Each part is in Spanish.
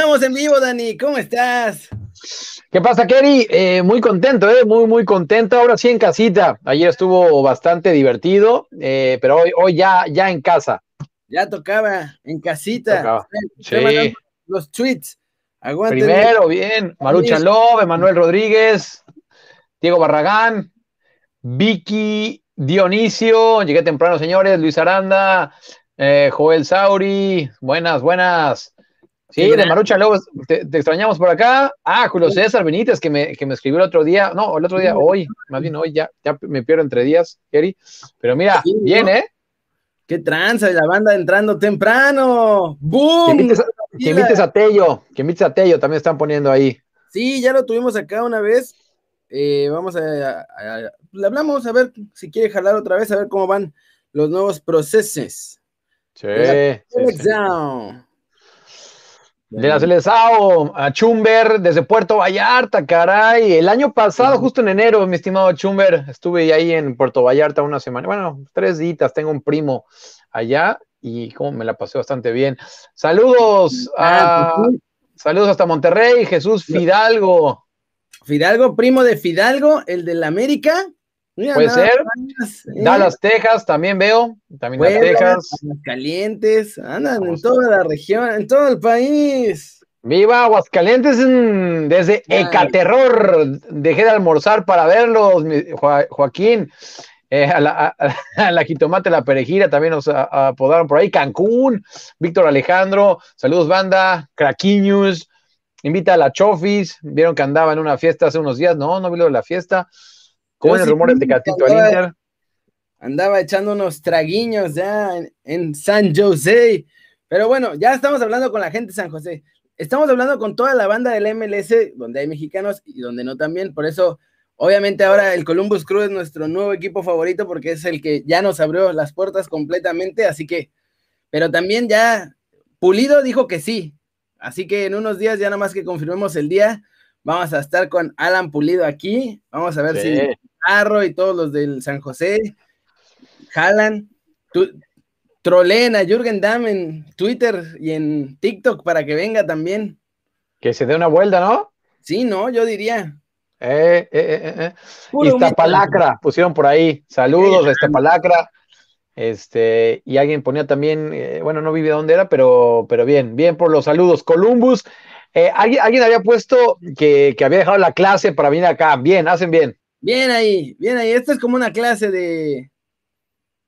Estamos en vivo, Dani. ¿Cómo estás? ¿Qué pasa, Kerry? Eh, muy contento, ¿eh? Muy, muy contento. Ahora sí en casita. Ayer estuvo bastante divertido, eh, pero hoy, hoy ya, ya en casa. Ya tocaba, en casita. Tocaba. Sí. Los tweets. Aguante. Primero, bien. Marucha Love, Emanuel Rodríguez, Diego Barragán, Vicky Dionisio. Llegué temprano, señores. Luis Aranda, eh, Joel Sauri. Buenas, buenas. Sí, de Marucha Lobos, te, extrañamos por acá. Ah, Julio César Benítez, que me, que me escribió el otro día, no, el otro día, hoy, más bien hoy, ya, ya me pierdo entre días, Kerry. Pero mira, bien, ¿eh? Qué tranza, la banda entrando temprano. ¡Boom! Que invites, a Tello, que invites a Tello, también están poniendo ahí. Sí, ya lo tuvimos acá una vez. Eh, vamos a, Le hablamos a ver si quiere jalar otra vez, a ver cómo van los nuevos procesos. Sí. sí, de la Celesao a Chumber desde Puerto Vallarta, caray. El año pasado, justo en enero, mi estimado Chumber, estuve ahí en Puerto Vallarta una semana, bueno, tres días, tengo un primo allá y como me la pasé bastante bien. Saludos a, ah, saludos hasta Monterrey, Jesús Fidalgo. Fidalgo, primo de Fidalgo, el de la Puede ser. ¿eh? Dallas, Texas, también veo. También Puebla, Texas. Andan en toda la región, en todo el país. Viva Aguascalientes desde Ecaterror. Dejé de almorzar para verlos, Joaquín. Eh, a, la, a, jitomate, la perejira, también nos apodaron por ahí. Cancún, Víctor Alejandro, saludos banda, Craquiños, invita a la Chofis, vieron que andaba en una fiesta hace unos días, no, no vi lo de la fiesta. ¿Cómo es el rumor de Catito al Inter? Andaba echando unos traguiños ya en, San José. Pero bueno, ya estamos hablando con la gente de San José. Estamos hablando con toda la banda del MLS, donde hay mexicanos y donde no también. Por eso, obviamente, ahora el Columbus Crew es nuestro nuevo equipo favorito porque es el que ya nos abrió las puertas completamente. Así que, pero también ya Pulido dijo que sí. Así que en unos días, ya nada más que confirmemos el día, vamos a estar con Alan Pulido aquí. Vamos a ver si Arro y todos los del San José jalan, troleen a Jürgen Damm en Twitter y en TikTok para que venga también. Que se dé una vuelta, ¿no? Sí, no, yo diría. Eh, eh, eh, eh. eh. Iztapalacra, pusieron por ahí. Saludos a Iztapalacra. Este, y alguien ponía también, eh, bueno, no vive dónde era, pero, pero bien, bien por los saludos. Columbus, ¿alguien, alguien, había puesto que, que había dejado la clase para venir acá. Bien, hacen bien. Bien ahí, bien ahí. Esto es como una clase de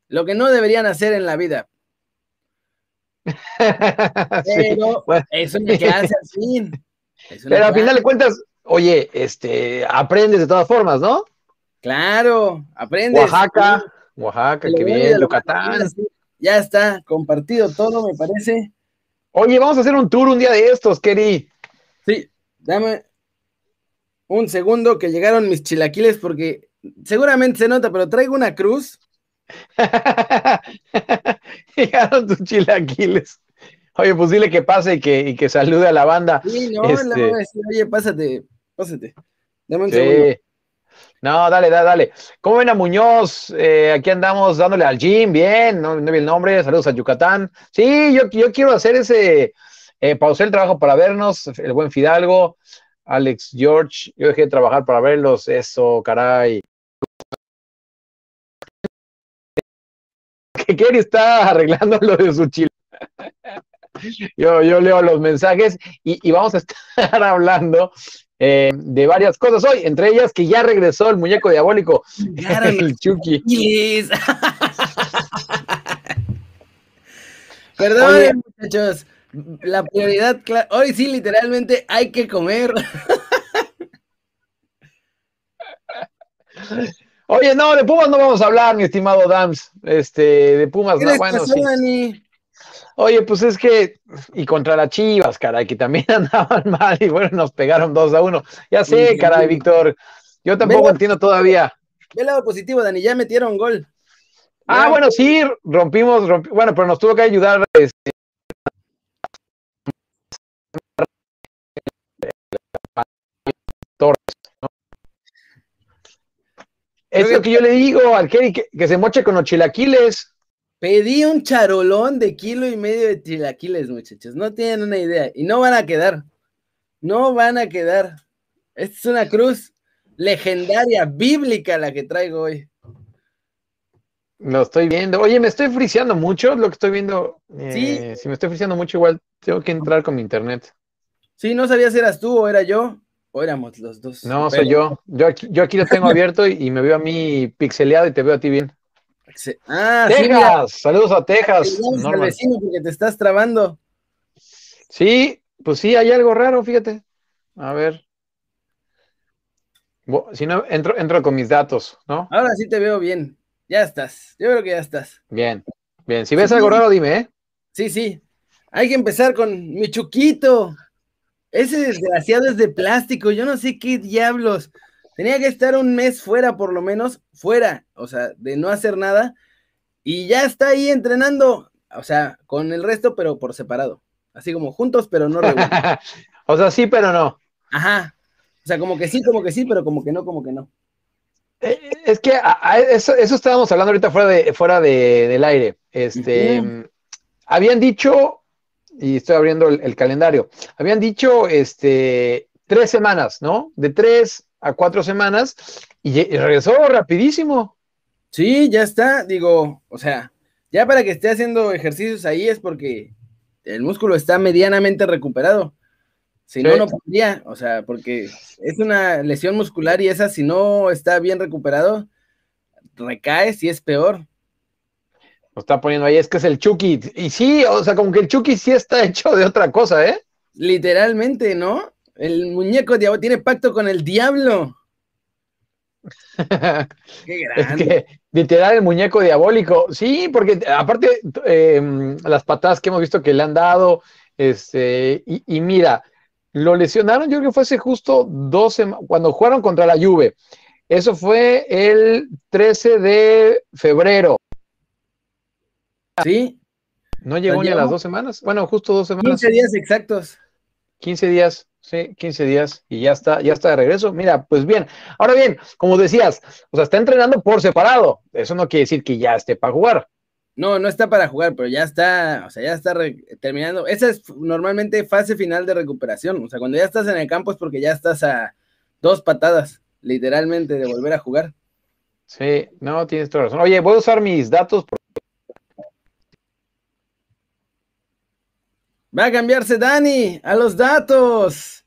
lo que no deberían hacer en la vida. Pero eso me queda así. Pero al final de cuentas, oye, este, aprendes de todas formas, ¿no? Claro, aprendes. Oaxaca, Oaxaca, qué bien, Yucatán. Ya está, compartido todo, me parece. Oye, vamos a hacer un tour un día de estos, Kerry. Sí, dame, un segundo que llegaron mis chilaquiles porque seguramente se nota, pero traigo una cruz. llegaron tus chilaquiles. Oye, pues dile que pase y que, que salude a la banda. Sí, no, este... oye, pásate, pásate. Dame un segundo. No, dale, dale, dale. ¿Cómo ven a Muñoz? Eh, aquí andamos dándole al gym, bien, no, no vi el nombre, saludos a Yucatán. Sí, yo, yo quiero hacer ese, eh, pausé el trabajo para vernos, el buen Fidalgo. Alex George, yo dejé de trabajar para verlos, eso, caray. Que Kerry está arreglando lo de su chile. Yo, yo leo los mensajes y, vamos a estar hablando eh, de varias cosas hoy, entre ellas que ya regresó el muñeco diabólico, el Chucky. Perdón, muchachos, la prioridad, hoy sí, literalmente hay que comer. Oye, no, de Pumas no vamos a hablar, mi estimado Dams. Este, de Pumas, no, bueno, sí. Oye, pues es que, y contra las Chivas, caray, que también andaban mal y bueno, nos pegaron dos a uno. Ya sé, caray, Víctor. Yo tampoco entiendo todavía. Ve el lado positivo, Dani, ya metieron gol. Ah, bueno, sí, rompimos, bueno, pero nos tuvo que ayudar este, Es lo que yo le digo al Kerry, que, se moche con los chilaquiles. Pedí un charolón de kilo y medio de chilaquiles, muchachos. No tienen una idea. Y no van a quedar. No van a quedar. Esta es una cruz legendaria, bíblica la que traigo hoy. Lo estoy viendo. Oye, me estoy friseando mucho lo que estoy viendo. sí. Eh, si me estoy friseando mucho, igual tengo que entrar con mi internet. Sí, no sabía si eras tú o era yo. O éramos los dos. No, soy yo. Yo aquí, yo aquí lo tengo abierto y, me veo a mí pixeleado y te veo a ti bien. Ah, Texas, saludos a Texas. Al vecino porque te estás trabando. Sí, pues sí, hay algo raro, fíjate. A ver. Si no, entro, entro con mis datos, ¿no? Ahora sí te veo bien. Ya estás. Yo creo que ya estás. Bien, bien. Si ves algo raro, dime, ¿eh? Sí, sí. Hay que empezar con mi chuquito. Ese desgraciado es de plástico. Yo no sé qué diablos. Tenía que estar un mes fuera, por lo menos, fuera, o sea, de no hacer nada. Y ya está ahí entrenando, o sea, con el resto, pero por separado. Así como juntos, pero no o sea, sí, pero no. Ajá. O sea, como que sí, como que sí, pero como que no, como que no. Eh, es que eso, estábamos hablando ahorita fuera, de, fuera del aire. Este, Habían dicho, y estoy abriendo el, calendario, habían dicho este, tres semanas, ¿no? De tres a cuatro semanas y, regresó rapidísimo. Sí, ya está, digo, o sea, ya para que esté haciendo ejercicios ahí es porque el músculo está medianamente recuperado. Si no, no podría, o sea, porque es una lesión muscular y esa, si no está bien recuperado, recae si es peor. Lo está poniendo ahí, es que es el Chucky. Y sí, o sea, como que el Chucky sí está hecho de otra cosa, ¿eh? Literalmente, ¿no? El muñeco diablo tiene pacto con el diablo. Qué grande. Es que, literal, el muñeco diabólico. Sí, porque aparte, em, las patadas que hemos visto que le han dado, este, y, mira, lo lesionaron, yo creo que fue hace justo 12, cuando jugaron contra la Juve. Eso fue el 13 de febrero. Sí. No llegó ni a las dos semanas. Bueno, justo dos semanas. 15 días exactos. 15 días. Sí, 15 días y ya está, ya está de regreso. Mira, pues bien. Ahora bien, como decías, o sea, está entrenando por separado. Eso no quiere decir que ya esté para jugar. No, no está para jugar, pero ya está, o sea, ya está terminando. Esa es normalmente fase final de recuperación. O sea, cuando ya estás en el campo es porque ya estás a dos patadas, literalmente, de volver a jugar. Sí, no, tienes toda razón. Oye, voy a usar mis datos. Va a cambiarse Dani a los datos.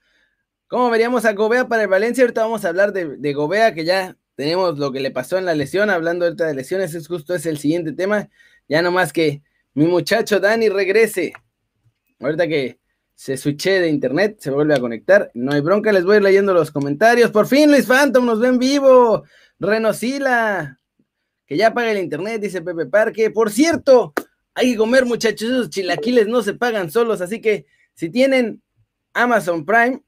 ¿Cómo veríamos a Gobea para el Valencia? Ahorita vamos a hablar de, de Gobea, que ya tenemos lo que le pasó en la lesión. Hablando ahorita de lesiones, es justo es el siguiente tema. Ya nomás que mi muchacho Dani regrese. Ahorita que se switche de internet, se vuelve a conectar. No hay bronca, les voy a ir leyendo los comentarios. Por fin, Luis Phantom, nos ven vivo. Renosila, que ya paga el internet, dice Pepe Parque. Por cierto, hay que comer, muchachos, esos chilaquiles no se pagan solos, así que si tienen Amazon Prime,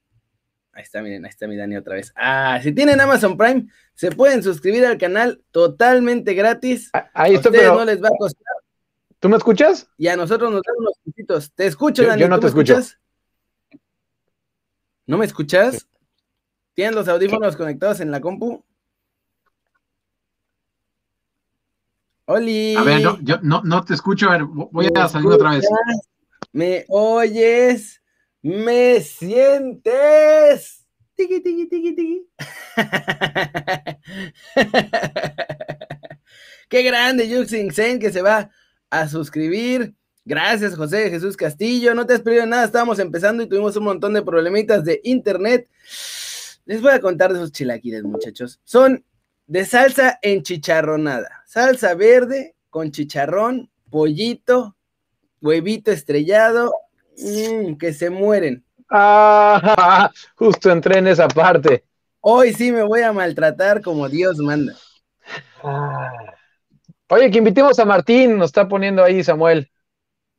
ahí está, miren, ahí está mi Dani otra vez. Ah, si tienen Amazon Prime, se pueden suscribir al canal totalmente gratis. Ah, ahí está, pero no les va a costar. ¿Tú me escuchas? Y a nosotros nos dan unos puntitos. Te escucho, Dani. Yo no te escucho. Escuchas? ¿No me escuchas? ¿Tienen los audífonos conectados en la compu? Oli. A ver, no, yo no, te escucho. A ver, voy a salir otra vez. ¿Me oyes? ¿Me sientes? Tiki, tiki, tiki, tiki. Qué grande, Yuxin Sen, que se va a suscribir. Gracias, José Jesús Castillo. No te has perdido nada. Estábamos empezando y tuvimos un montón de problemitas de internet. Les voy a contar de esos chilaquiles, muchachos. Son de salsa enchicharronada. Salsa verde con chicharrón, pollito, huevito estrellado, mmm, que se mueren. Ah, justo entré en esa parte. Hoy sí me voy a maltratar como Dios manda. Ah. Oye, que invitemos a Martín, nos está poniendo ahí Samuel.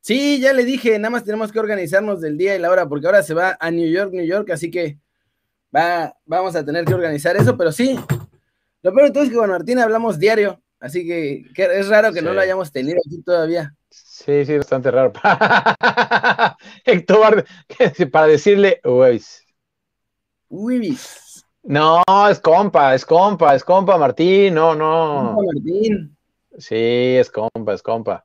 Sí, ya le dije, nada más tenemos que organizarnos del día y la hora, porque ahora se va a New York, New York, así que va, vamos a tener que organizar eso, pero sí, lo peor de todo es que con Martín hablamos diario, así que, es raro que no lo hayamos tenido aquí todavía. Sí, sí, bastante raro. Héctor, para decirle, Uis. No, es compa, es compa, es compa, Martín, no, no. Compa Martín. Sí, es compa, es compa.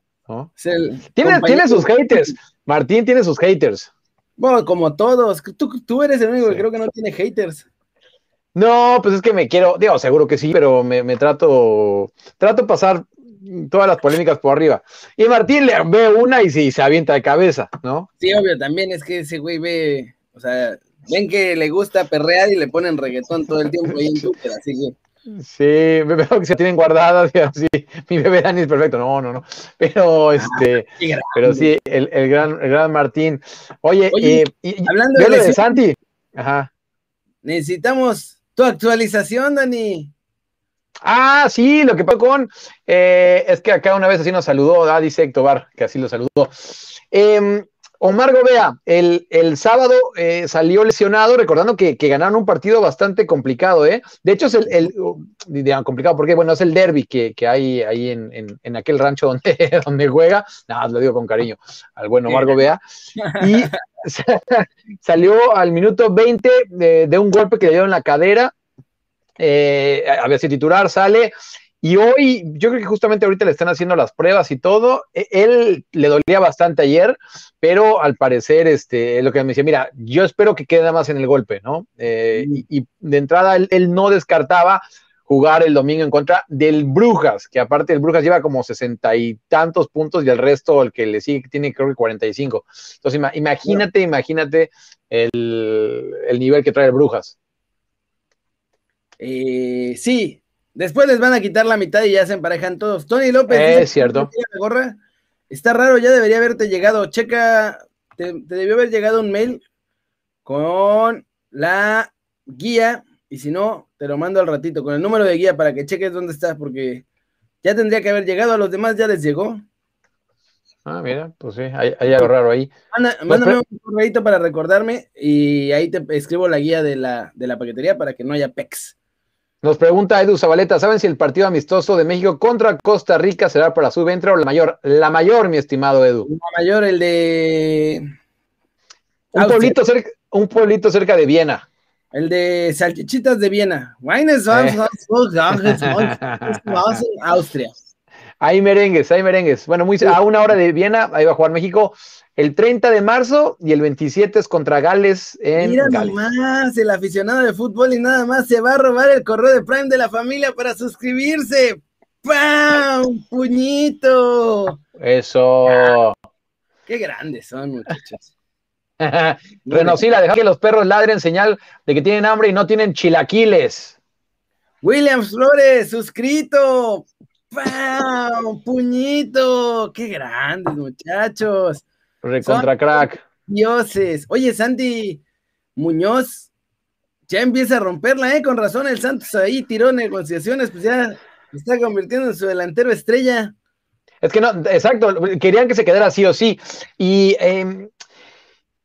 Tiene, sus haters. Martín tiene sus haters. Bueno, como todos. Tú, eres el único que creo que no tiene haters. No, pues es que me quiero, digo, seguro que sí, pero me, me trato, trato pasar todas las polémicas por arriba. Y Martín le ve una y se, se avienta de cabeza, ¿no? Sí, obvio, también es que ese güey ve, o sea, ven que le gusta perrear y le ponen reggaetón todo el tiempo ahí en Twitter, así que. Sí, veo que se tienen guardadas y así. Mi bebé Dani es perfecto. No, no, no. Pero ah, este, pero sí, el, el, gran, el gran Martín. Oye, eh, hablando de, de Santi. Ajá. Necesitamos tu actualización, Dani. Ah, sí, lo que pasó con eh, es que acá una vez así nos saludó, ah, dice que así lo saludó. Eh, Omar Gobea, el, el sábado eh, salió lesionado, recordando que, ganaron un partido bastante complicado, ¿eh? De hecho, es el, el complicado porque, bueno, es el derby que, hay ahí en, aquel rancho donde, donde juega. Nada, lo digo con cariño al bueno Omar Gobea. Y salió al minuto 20 de, un golpe que le dio en la cadera. Eh, había sido titular, sale y hoy, yo creo que justamente ahorita le están haciendo las pruebas y todo. E, él le dolía bastante ayer, pero al parecer, este, lo que me decía, mira, yo espero que quede más en el golpe, ¿no? Eh, y, de entrada él, no descartaba jugar el domingo en contra del Brujas, que aparte el Brujas lleva como sesenta y tantos puntos y el resto, el que le sigue, tiene creo que 45. Entonces, imagínate, imagínate el, el nivel que trae el Brujas. Eh, sí, Después les van a quitar la mitad y ya se emparejan todos. Tony López. Es cierto. gorra. Está raro, ya debería haberte llegado. Checa, te, debió haber llegado un mail con la guía. Y si no, te lo mando al ratito con el número de guía para que cheques dónde estás, porque ya tendría que haber llegado. A los demás ya les llegó. Ah, mira, pues sí, hay, algo raro ahí. mándame un correo para recordarme y ahí te escribo la guía de la, de la paquetería para que no haya pecs. Nos pregunta Edu Zabaleta, ¿saben si el partido amistoso de México contra Costa Rica será para su ventre o la mayor? La mayor, mi estimado Edu. La mayor, el de... Un pueblito, cerca, un pueblito cerca de Viena. El de Salchichitas de Viena. Eh. Austria. Hay merengues, hay merengues. Bueno, muy, a una hora de Viena, ahí va a jugar México el 30 de marzo y el 27 es contra Gales en Mira nomás, el aficionado de fútbol y nada más se va a robar el correo de Prime de la familia para suscribirse. ¡Pam! ¡Puñito! Eso. Qué grandes son, muchachos. Renosila, deja que los perros ladren señal de que tienen hambre y no tienen chilaquiles. Williams Flores, suscrito. ¡Pam! ¡Puñito! ¡Qué grandes, muchachos! Recontra crack. Dioses. Oye, Santi Muñoz ya empieza a romperla, ¿eh? Con razón, el Santos ahí tiró negociaciones, pues ya está convirtiendo en su delantero estrella. Es que no, exacto, querían que se quedara sí o sí. Y eh,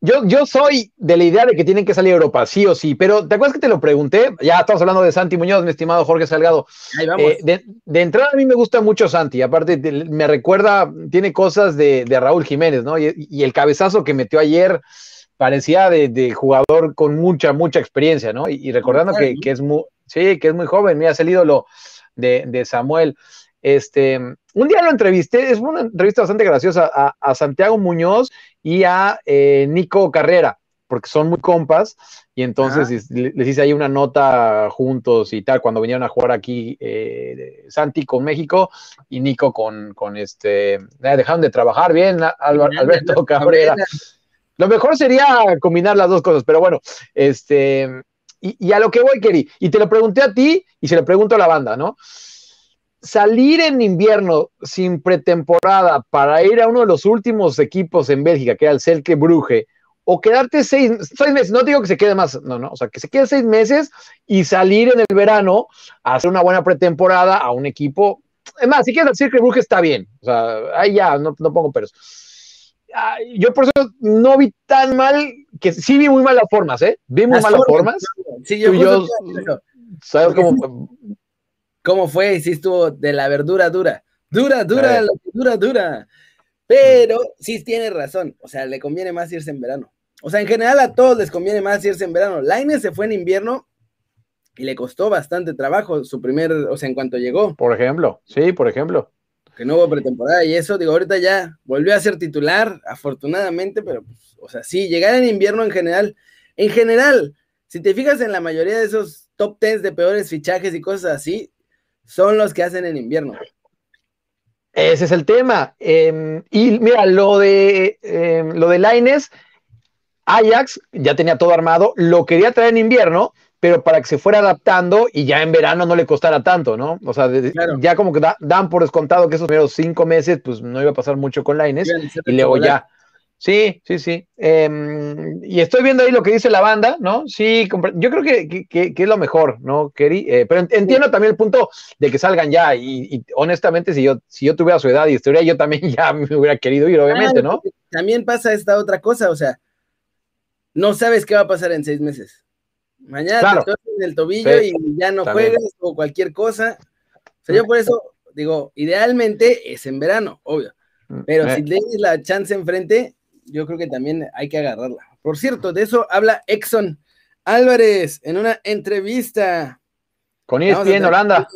yo, yo soy de la idea de que tienen que salir a Europa, sí o sí, pero ¿te acuerdas que te lo pregunté? Ya estamos hablando de Santi Muñoz, mi estimado Jorge Salgado. Ahí vamos. Eh, de, entrada a mí me gusta mucho Santi, aparte me recuerda, tiene cosas de, Raúl Jiménez, ¿no? Y, el cabezazo que metió ayer parecía de, jugador con mucha, mucha experiencia, ¿no? Y, recordando que, es muy, sí, que es muy joven, me ha salido lo de, Samuel. Este, un día lo entrevisté, es una entrevista bastante graciosa a, a Santiago Muñoz y a eh, Nico Carrera, porque son muy compas, y entonces les, hice ahí una nota juntos y tal, cuando vinieron a jugar aquí eh, Santi con México y Nico con, con este, eh, dejaron de trabajar bien, Alberto Cabrera. Lo mejor sería combinar las dos cosas, pero bueno, este, y, y a lo que voy, Keri, y te lo pregunté a ti y se lo pregunto a la banda, ¿no? Salir en invierno sin pretemporada para ir a uno de los últimos equipos en Bélgica, que era el Celke Brugge, o quedarte seis, meses, no digo que se quede más, no, no, o sea, que se quede seis meses y salir en el verano a hacer una buena pretemporada a un equipo. Es más, si quieres decir que Brugge está bien, o sea, ahí ya, no, pongo peros. Yo por eso no vi tan mal, que sí vi muy malas formas, ¿eh? Vi muy malas formas. Sí, yo, yo ¿sabes cómo? ¿Cómo fue? Sí estuvo de la verdura dura. Dura, dura, dura, dura. Pero sí tiene razón. O sea, le conviene más irse en verano. O sea, en general a todos les conviene más irse en verano. Laine se fue en invierno y le costó bastante trabajo su primer, o sea, en cuanto llegó. Por ejemplo, sí, por ejemplo. que no hubo pretemporada y eso, digo, ahorita ya volvió a ser titular, afortunadamente, pero, pues, o sea, sí, llegar en invierno en general, en general, si te fijas en la mayoría de esos top tens de peores fichajes y cosas así, son los que hacen en invierno. Ese es el tema. Em, y mira, lo de eh, lo de Laines, Ajax ya tenía todo armado, lo quería traer en invierno, pero para que se fuera adaptando y ya en verano no le costara tanto, ¿no? O sea, ya como que dan por descontado que esos primeros cinco meses, pues no iba a pasar mucho con Laines, y luego ya. Sí, sí, sí. Em, y estoy viendo ahí lo que dice la banda, ¿no? Sí, yo creo que, es lo mejor, ¿no? Eh, pero entiendo también el punto de que salgan ya, y, honestamente, si yo, si yo tuviera su edad y estuviera, yo también ya me hubiera querido ir, obviamente, ¿no? También pasa esta otra cosa, o sea, no sabes qué va a pasar en seis meses. Mañana te en el tobillo y ya no juegas o cualquier cosa. O sea, yo por eso digo, idealmente es en verano, obvio. Mm, Pero eh. si tienes la chance enfrente, yo creo que también hay que agarrarla. Por cierto, de eso habla Exxon Álvarez en una entrevista. Con ESPN Holanda.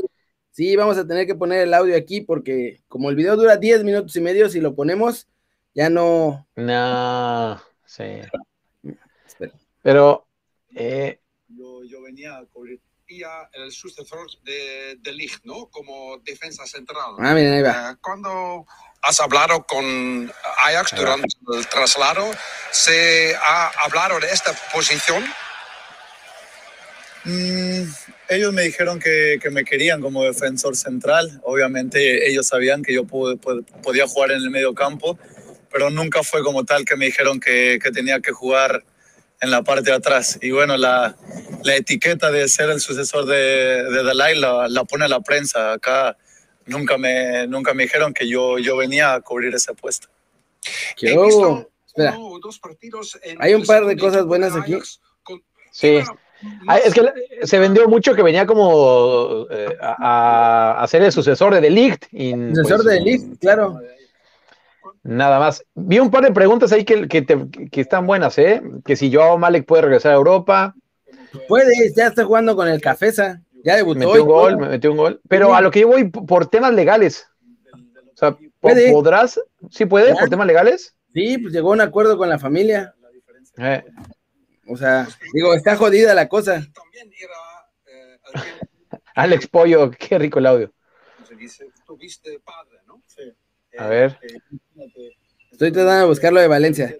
Sí, vamos a tener que poner el audio aquí porque como el video dura 10 minutos y medio, si lo ponemos, ya no. No, sí. Pero eh, yo, venía a cubrir el sucesor de, de Ligt, ¿no? Como defensa central. Ah, miren, ahí va. Eh, cuando has hablado con Ajax durante el traslado, ¿se ha hablado de esta posición? Mm, ellos me dijeron que, que, me querían como defensor central. Obviamente ellos sabían que yo podía jugar en el medio campo, pero nunca fue como tal que me dijeron que, que tenía que jugar en la parte de atrás. Y bueno, la, la etiqueta de ser el sucesor de, de Dalai la, la, pone la prensa. Acá nunca me, nunca me dijeron que yo, yo venía a cubrir ese puesto. ¿Qué Espera. Hay un par de cosas buenas aquí. Sí. es que se vendió mucho que venía como eh, a, a, ser el sucesor de Delict. sucesor de Delict, claro. Nada más. Vi un par de preguntas ahí que, que, están buenas, ¿eh? Que si Joao Malek puede regresar a Europa. Puede, ya está jugando con el Cafesa. Ya debutó. Metió un gol, me metió un gol. Pero a lo que yo voy por temas legales. O sea, ¿podrás? ¿Sí puede? ¿Por temas legales? Sí, pues llegó a un acuerdo con la familia. Eh. O sea, digo, está jodida la cosa. Alex Pollo, qué rico el audio. A ver. Estoy tratando de buscarlo de Valencia.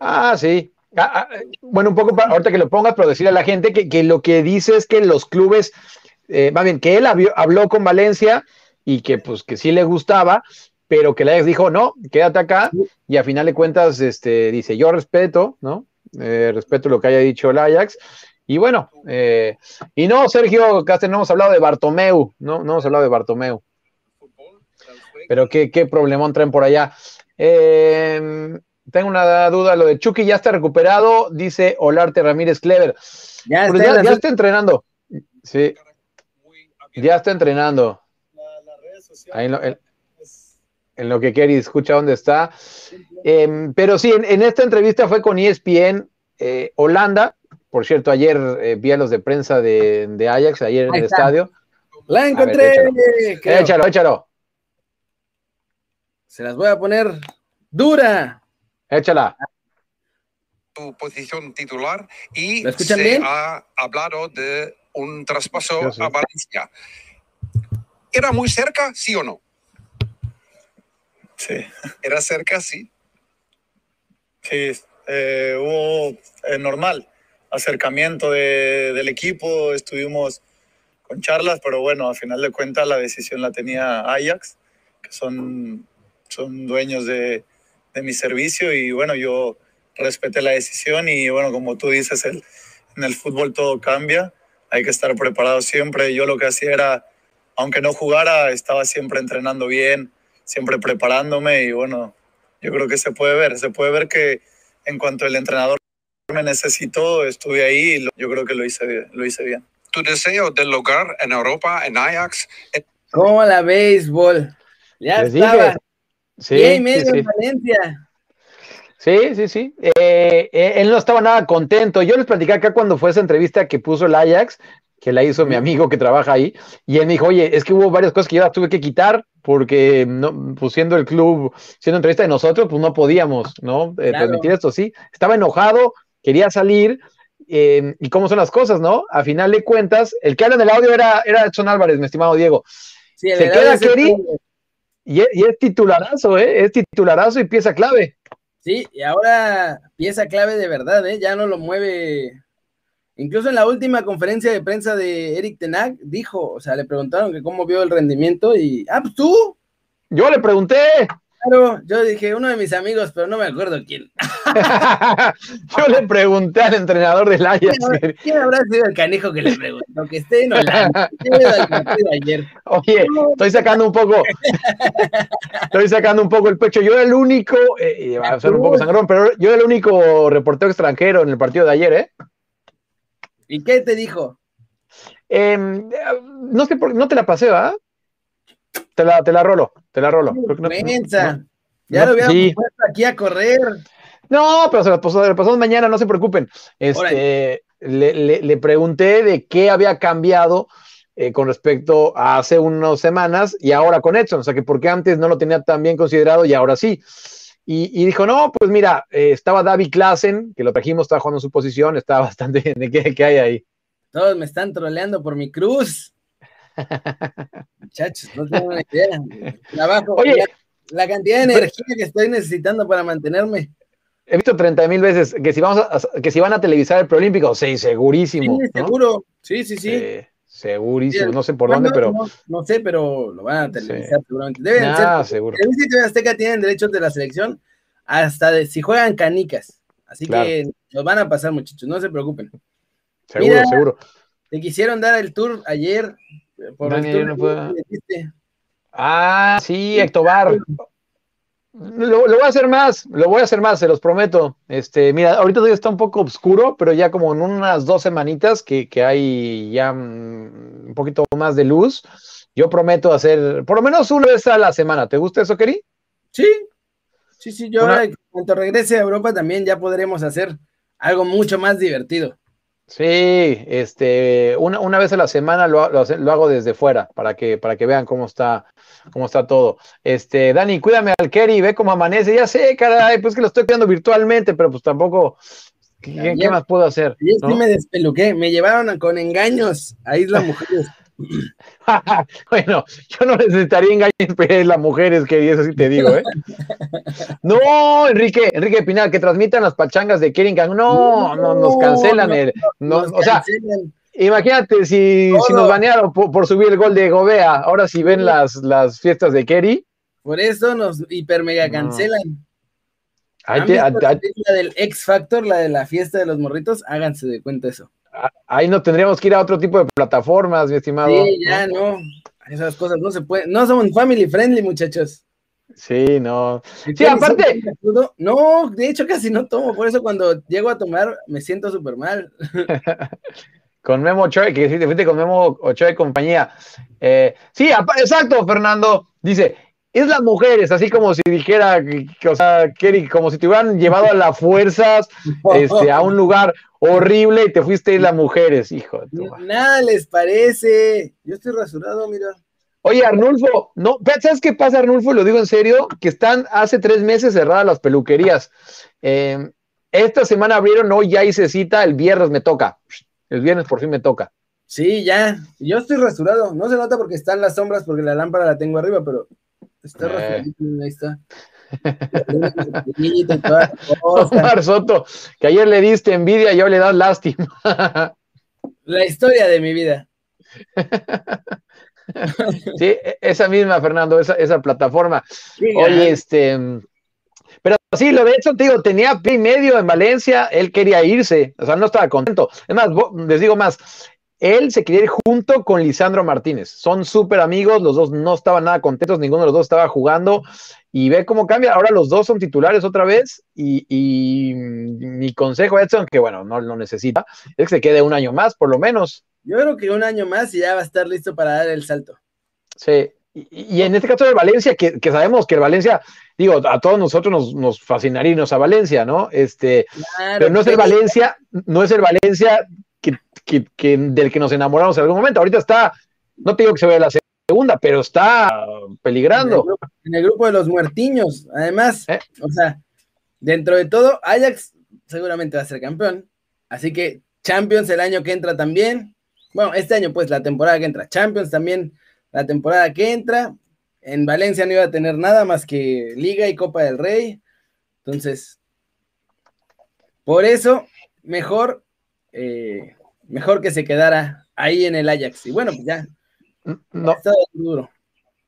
Ah, sí. Ah, ah, bueno, un poco ahorita que lo pongas, pero decirle a la gente que, lo que dice es que los clubes, eh, más bien, que él habló con Valencia y que pues que sí le gustaba, pero que le dijo, no, quédate acá, y a final de cuentas, este, dice, yo respeto, ¿no? Eh, respeto lo que haya dicho el Ajax, y bueno, eh, y no, Sergio Castel, no hemos hablado de Bartomeu, no, no hemos hablado de Bartomeu. Pero qué, qué problemón traen por allá. Em, tengo una duda, lo de Chucky ya está recuperado, dice Olarte Ramírez Clever. Ya está, entrenando. Sí. Ya está entrenando. Ahí en, lo, que Kerry escucha dónde está. Em, pero sí, en, esta entrevista fue con ESPN eh, Holanda. Por cierto, ayer eh, vi a los de prensa de, Ajax, ayer en el estadio. La encontré. échalo, échalo. Se las voy a poner dura. Échala. Tu posición titular y se ha hablado de un traspaso a Valencia. ¿Era muy cerca, sí o no? Sí. ¿Era cerca, sí? Sí, eh, hubo eh, normal acercamiento del equipo, estuvimos con charlas, pero bueno, a final de cuentas la decisión la tenía Ajax, que son son dueños de, de, mi servicio y bueno, yo respeté la decisión y bueno, como tú dices, el, en el fútbol todo cambia, hay que estar preparado siempre. Yo lo que hacía era, aunque no jugara, estaba siempre entrenando bien, siempre preparándome y bueno, yo creo que se puede ver, se puede ver que en cuanto el entrenador me necesitó, estuve ahí y yo creo que lo hice, lo hice bien. Tu deseo del lugar en Europa, en Ajax. ¿Cómo la béisbol? Ya estaba. Sí, sí, Valencia. Sí, sí, sí. Eh, eh, él no estaba nada contento. Yo les platicé acá cuando fue esa entrevista que puso el Ajax. que la hizo mi amigo que trabaja ahí, y él me dijo, oye, es que hubo varias cosas que yo tuve que quitar porque no, pues siendo el club, siendo entrevista de nosotros, pues no podíamos, ¿no? Eh, permitir esto, sí. Estaba enojado, quería salir, em, y cómo son las cosas, ¿no? A final de cuentas, el que habla en el audio era, era Edson Álvarez, mi estimado Diego. Se queda Kerry y, y, es titularazo, ¿eh? Es titularazo y pieza clave. Sí, y ahora pieza clave de verdad, ¿eh? Ya no lo mueve Incluso en la última conferencia de prensa de Eric Tenag dijo, o sea, le preguntaron que cómo vio el rendimiento y, ah, pues tú. Yo le pregunté. Claro, yo dije, uno de mis amigos, pero no me acuerdo quién. yo le pregunté al entrenador del Ajax. ¿Quién, habrá sido el canijo que le preguntó? Que esté en Holanda. ayer. Oye, estoy sacando un poco, estoy sacando un poco el pecho. Yo era el único, eh, va a ser un poco sangrón, pero yo era el único reportero extranjero en el partido de ayer, ¿eh? ¿Y qué te dijo? Em, no sé por no te la pasé, ¿va? Te la, te la rolo, te la rolo. ya lo habíamos puesto aquí a correr. No, pero se la pasamos mañana, no se preocupen. Este, le, pregunté de qué había cambiado eh, con respecto a hace unas semanas y ahora con Edson, o sea que porque antes no lo tenía tan bien considerado y ahora sí. Y, dijo, no, pues mira, eh, estaba David Klassen, que lo trajimos, estaba jugando en su posición, estaba bastante bien. ¿De qué, hay ahí? Todos me están troleando por mi cruz. Muchachos, no tengo una idea. Trabajo, Oye, la, cantidad de energía que estoy necesitando para mantenerme. He visto 30 mil veces que si, vamos que si van a televisar el preolímpico, sí, segurísimo. Sí, seguro. Sí, sí, sí. segurísimo, no sé por dónde, pero. No, sé, pero lo van a televisar seguramente. Deben ah, seguro. El Azteca tienen derechos de la selección hasta de, si juegan canicas. Así que nos van a pasar, muchachos, no se preocupen. Seguro, seguro. Te quisieron dar el tour ayer. Por Ah, sí, Héctor Bar. Lo, voy a hacer más, lo voy a hacer más, se los prometo. Este, mira, ahorita todavía está un poco oscuro, pero ya como en unas dos semanitas que, hay ya mm, un poquito más de luz, yo prometo hacer por lo menos una vez a la semana. ¿Te gusta eso, Keri? Sí, sí, sí, yo cuando regrese a Europa también ya podremos hacer algo mucho más divertido. Sí, este, una, una vez a la semana lo, lo, hago desde fuera para que, para que vean cómo está, cómo está todo. Este, Dani, cuídame al Kerry, ve cómo amanece. Ya sé, caray, pues que lo estoy cuidando virtualmente, pero pues tampoco. ¿Qué, más puedo hacer? Yo sí me despeluqué, me llevaron con engaños a Isla Mujeres. bueno, yo no necesitaría engaños pero las mujeres, que eso sí te digo, ¿eh? no, Enrique, Enrique Pinal, que transmitan las pachangas de Keringan. No, no, nos cancelan el. o sea, imagínate si, si, nos banearon por, subir el gol de Gobea, ahora si ven las, las fiestas de Kerry. Por eso nos hiper mega cancelan. la del X Factor, la de la fiesta de los morritos, háganse de cuenta eso ahí no tendríamos que ir a otro tipo de plataformas, mi estimado. Sí, ya no. Esas cosas no se pueden. No somos family friendly, muchachos. Sí, no. Sí, aparte. No, de hecho casi no tomo, por eso cuando llego a tomar me siento súper mal. con Memo Ochoa, que te fuiste con Memo Ochoa y compañía. Eh, sí, exacto, Fernando. Dice, es las mujeres, así como si dijera, que, o sea, como si te hubieran llevado a las fuerzas este, a un lugar horrible y te fuiste a ir las mujeres, hijo. Nada les parece. Yo estoy rasurado, mira. Oye, Arnulfo, no, ¿sabes qué pasa, Arnulfo? Lo digo en serio, que están hace tres meses cerradas las peluquerías. Eh, esta semana abrieron, hoy ya hice cita, el viernes me toca. El viernes por fin me toca. Sí, ya. Yo estoy rasurado. No se nota porque están las sombras, porque la lámpara la tengo arriba, pero Está eh. ahí está. Omar Soto, que ayer le diste envidia y hoy le das lástima. La historia de mi vida. Sí, e-, esa misma, Fernando, esa, esa plataforma. Oye, este. Pero sí, lo de hecho, te digo, tenía pie y medio en Valencia, él quería irse, o sea, no estaba contento. Es más, les digo más, él se quería ir junto con Lisandro Martínez. Son súper amigos, los dos no estaban nada contentos, ninguno de los dos estaba jugando. Y ve cómo cambia. Ahora los dos son titulares otra vez. Y, mi consejo, Edson, que bueno, no lo necesita, es que se quede un año más, por lo menos. Yo creo que un año más y ya va a estar listo para dar el salto. Sí. Y, en este caso de Valencia, que, sabemos que el Valencia, digo, a todos nosotros nos, nos fascinaría irnos a Valencia, ¿no? Este, pero no es el Valencia, no es el Valencia que, del que nos enamoramos en algún momento. Ahorita está, no te digo que se vea la segunda, pero está peligrando. En el grupo, de los muertiños, además, ¿Eh? o sea, dentro de todo, Ajax seguramente va a ser campeón. Así que Champions el año que entra también. Bueno, este año, pues, la temporada que entra. Champions también, la temporada que entra. En Valencia no iba a tener nada más que Liga y Copa del Rey. Entonces, por eso, mejor, eh, mejor que se quedara ahí en el Ajax. Y bueno, pues ya. No. duro.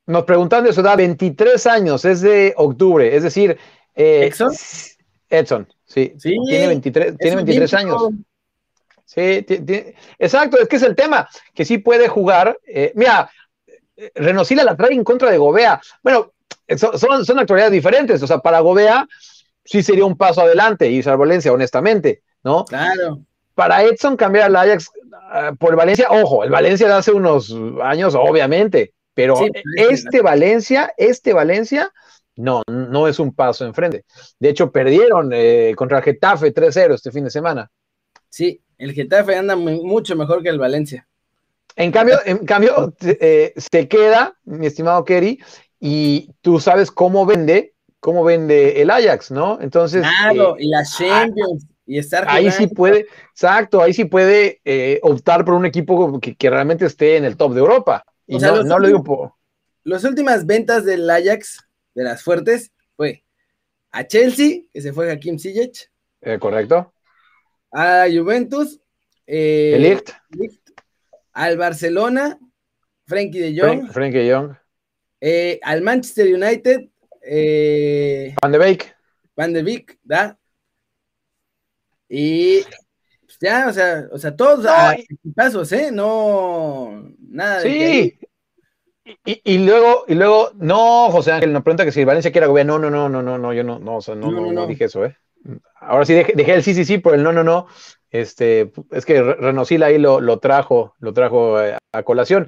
Nos preguntan de su edad, 23 años, es de octubre, es decir, eh, Edson. Edson, sí, tiene 23, tiene 23 años. Sí, exacto, es que es el tema, que sí puede jugar. Eh, mira, Renosila la trae en contra de Gobea. Bueno, son, son actualidades diferentes, o sea, para Gobea sí sería un paso adelante y usar Valencia, honestamente, ¿no? Claro. Para Edson cambiar al Ajax ah, por Valencia, ojo, el Valencia de hace unos años, obviamente, pero este Valencia, este Valencia, no, no es un paso enfrente. De hecho, perdieron eh, contra el Getafe 3-0 este fin de semana. Sí, el Getafe anda mucho mejor que el Valencia. En cambio, en cambio eh, se queda, mi estimado Kerry, y tú sabes cómo vende, cómo vende el Ajax, ¿no? Entonces. Claro, eh, y la Champions. Y estar ahí sí puede, exacto, ahí sí puede optar por un equipo que, realmente esté en el top de Europa. Y no, no lo digo por. Las últimas ventas del Ajax de las fuertes fue a Chelsea, que se fue Hakim Ziyech. Eh, correcto. A Juventus. Eh, al Barcelona, Frankie de Jong. Frankie de Jong. Eh, al Manchester United. Eh, Van de Beek. Van de Beek, ¿da? Y pues, ya, o sea, o sea, todos pasos, ¿eh? No, nada de Sí, y, luego, y luego, no, José Ángel nos pregunta que si Valencia quiere gobierno. No, no, no, no, no, yo no, no, no, no, no, dije eso, ¿eh? Ahora sí dejé, el sí, sí, sí, por el no, no, no. Este, es que Renosila ahí lo, lo trajo, lo trajo eh, a, colación.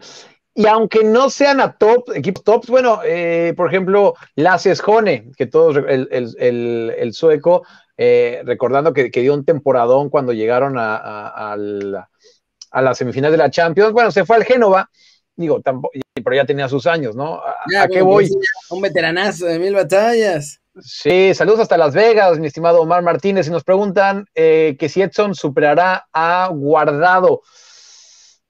Y aunque no sean a top, equipos tops, bueno, eh, por ejemplo, Lasse Jone, que todos, el, el, el, sueco, eh, recordando que, que, dio un temporadón cuando llegaron a, a, a, la, a la semifinal de la Champions, bueno, se fue al Génova, digo, tampoco, pero ya tenía sus años, ¿no? ¿A, qué voy? Un veteranazo de mil batallas. Sí, saludos hasta Las Vegas, mi estimado Omar Martínez. Y nos preguntan eh, que si Edson superará a Guardado.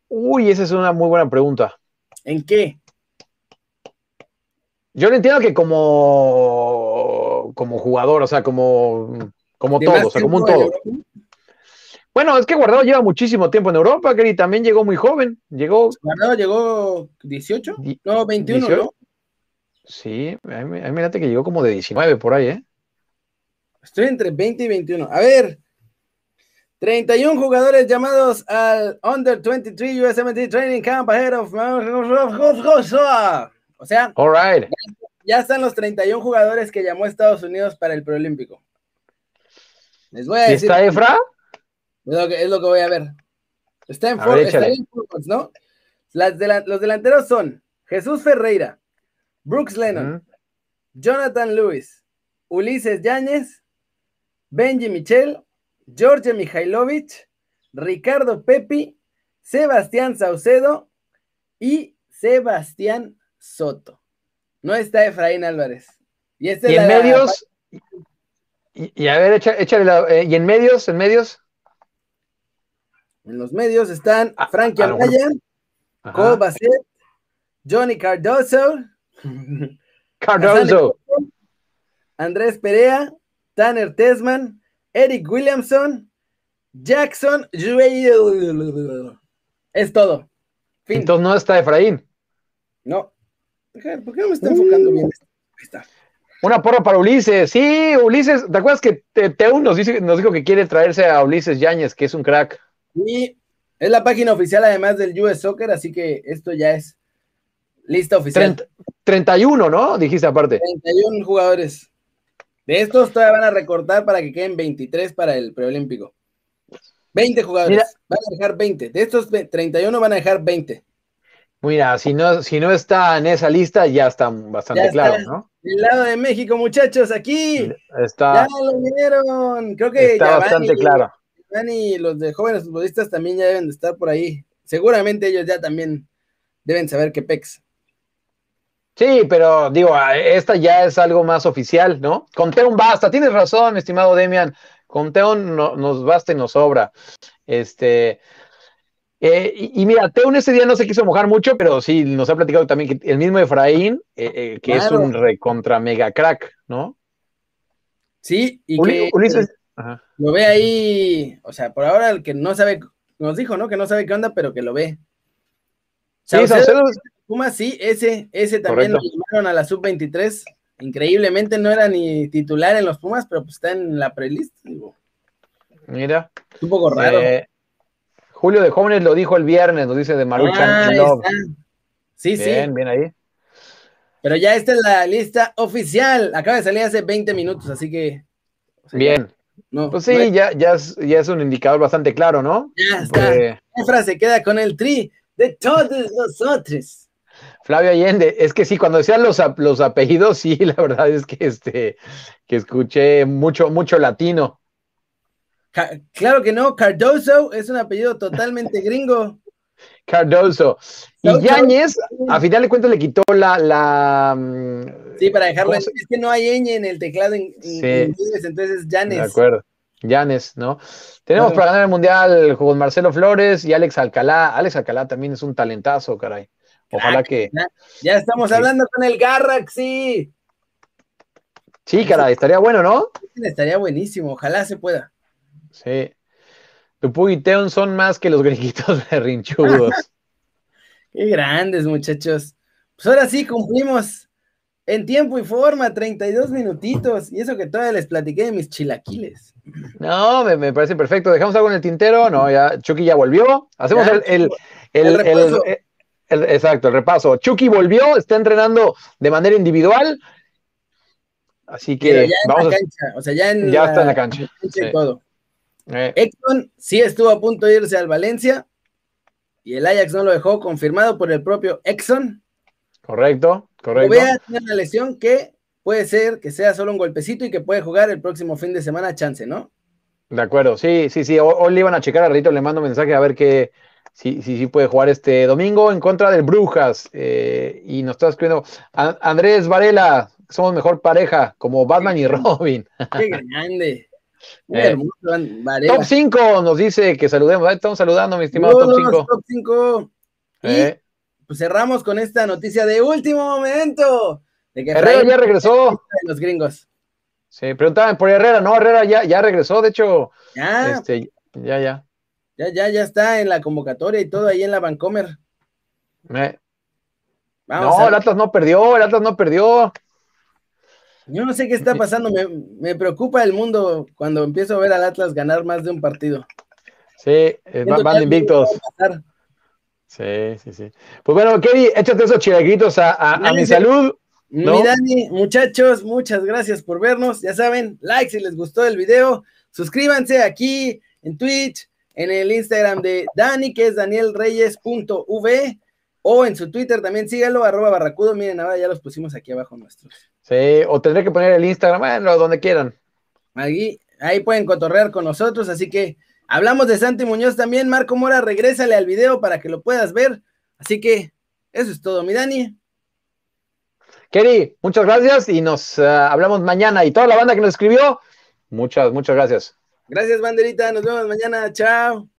Uy, esa es una muy buena pregunta. ¿En qué? Yo lo entiendo que como, como jugador, o sea, como, como todo, o sea, como un todo. Bueno, es que Guardado lleva muchísimo tiempo en Europa, que también llegó muy joven. Llegó. Guardado llegó 18, no, 21, ¿no? Sí, a mí, me que llegó como de 19 por ahí, ¿eh? Estoy entre 20 y 21. A ver, 31 jugadores llamados al Under 23 USMT Training Camp ahead of. O sea, All right. Ya, están los 31 jugadores que llamó Estados Unidos para el preolímpico. Les voy a decir. ¿Está Efra? Es lo que, es lo que voy a ver. Está en, ¿no? los delanteros son Jesús Ferreira, Brooks Lennon, Jonathan Lewis, Ulises Yáñez, Benji Michel, George Mihailovic, Ricardo Pepi, Sebastián Saucedo y Sebastián Soto. No está Efraín Álvarez. Y, este en medios, y, a ver, échale, la, eh, y en medios, en medios. En los medios están ah, Frankie Amaya, Cole Bassett, Johnny Cardoso, Cardoso, Andrés Perea, Tanner Tesman, Eric Williamson, Jackson. Es todo. Entonces no está Efraín. No. ¿Por qué no me está enfocando bien? Ahí está. Una porra para Ulises. Sí, Ulises, ¿te acuerdas que Teu nos, nos dijo que quiere traerse a Ulises Yáñez, que es un crack? Y es la página oficial además del US Soccer, así que esto ya es lista oficial. 31, ¿no? Dijiste aparte. 31 jugadores. De estos todavía van a recortar para que queden 23 para el preolímpico. 20 jugadores. van a dejar 20. De estos 31 van a dejar 20. Mira, si no, si no está en esa lista, ya está bastante claro, ¿no? El lado de México, muchachos, aquí. Está. Ya lo vieron. Creo que está bastante claro y los de jóvenes futbolistas también ya deben de estar por ahí. Seguramente ellos ya también deben saber que PEX. Sí, pero digo, esta ya es algo más oficial, ¿no? Conteón basta, tienes razón, estimado Demian. Conteón no, nos basta y nos sobra. Este, eh, y, mira, Teun ese día no se quiso mojar mucho, pero sí nos ha platicado también que el mismo Efraín, eh, eh, que es un recontra mega crack, ¿no? Sí, y que lo ve ahí, o sea, por ahora el que no sabe, nos dijo, ¿no? Que no sabe qué onda, pero que lo ve. Sí, Puma, sí, ese, ese también lo llamaron a la sub-23. Increíblemente no era ni titular en los Pumas, pero pues está en la prelist. Mira. Un poco raro. Eh, Julio de Jóvenes lo dijo el viernes, nos dice de Maruchan ah, Love. Sí, sí. Bien, bien ahí. Pero ya está en la lista oficial. Acaba de salir hace 20 minutos, así que. bien. no, pues sí, ya, ya, es, ya es un indicador bastante claro, ¿no? Ya está. La frase queda con el tri de todos nosotros. Flavio Allende, es que sí, cuando decían los, los apellidos, sí, la verdad es que este, que escuché mucho, mucho latino. Claro que no, Cardoso es un apellido totalmente gringo. Cardoso. Y Yáñez, a final de cuentas, le quitó la. la mm, sí, para dejarlo. Es que no hay ñ en el teclado en, inglés, entonces Yanes. De acuerdo. Yanes, ¿no? Tenemos para ganar el mundial con Marcelo Flores y Alex Alcalá. Alex Alcalá también es un talentazo, caray. Ojalá que. Ya, estamos hablando con el Garraxi. Sí, caray, estaría bueno, ¿no? Estaría buenísimo, ojalá se pueda. Sí. Tupu y Teon son más que los griquitos de rinchudos. Qué grandes, muchachos. Pues ahora sí cumplimos en tiempo y forma, 32 minutitos. Y eso que todavía les platiqué de mis chilaquiles. No, me, parece perfecto. ¿Dejamos algo en el tintero? No, ya Chucky ya volvió. Hacemos el, el, exacto, el repaso. Chucky volvió, está entrenando de manera individual. Así que ya vamos en cancha, o sea, ya, en está en la cancha. y todo. Eh. Exxon sí estuvo a punto de irse al Valencia y el Ajax no lo dejó, confirmado por el propio Exxon. Correcto, correcto. Vea, una lesión que puede ser que sea solo un golpecito y que puede jugar el próximo fin de semana, chance, ¿no? De acuerdo, sí, sí, sí. Hoy, le iban a checar a Rito, le mando un mensaje a ver qué, sí, sí, sí puede jugar este domingo en contra del Brujas. Eh, y nos está escribiendo Andrés Varela, somos mejor pareja, como Batman y Robin. Qué grande. Eh, top 5 nos dice que saludemos. Estamos saludando, mi estimado Top 5. Top 5. Eh. Pues cerramos con esta noticia de último momento. De que Herrera ya regresó. Los gringos. Sí, preguntaban por Herrera. No, Herrera ya, ya regresó. De hecho, ya. Este, ya, ya. Ya, ya, ya está en la convocatoria y todo ahí en la Vancomer. no, el Atlas no perdió, el Atlas no perdió. Yo no sé qué está pasando, me, preocupa el mundo cuando empiezo a ver al Atlas ganar más de un partido. Sí, van, invictos. Sí, sí, sí. Pues bueno, Kevin, échate esos chilaquitos a, mi salud. Mi Dani, muchachos, muchas gracias por vernos. Ya saben, like si les gustó el video. Suscríbanse aquí en Twitch, en el Instagram de Dani, que es danielreyes.v, o en su Twitter también síganlo, arroba barracudo. Miren, ahora ya los pusimos aquí abajo nuestros. Sí, o tendré que poner el Instagram, bueno, donde quieran. Ahí, ahí pueden cotorrear con nosotros, así que hablamos de Santi Muñoz también. Marco Mora, regrésale al video para que lo puedas ver. Así que eso es todo, mi Dani. Keri, muchas gracias y nos ah, hablamos mañana. Y toda la banda que nos escribió, muchas, muchas gracias. Gracias, banderita. Nos vemos mañana. Chao.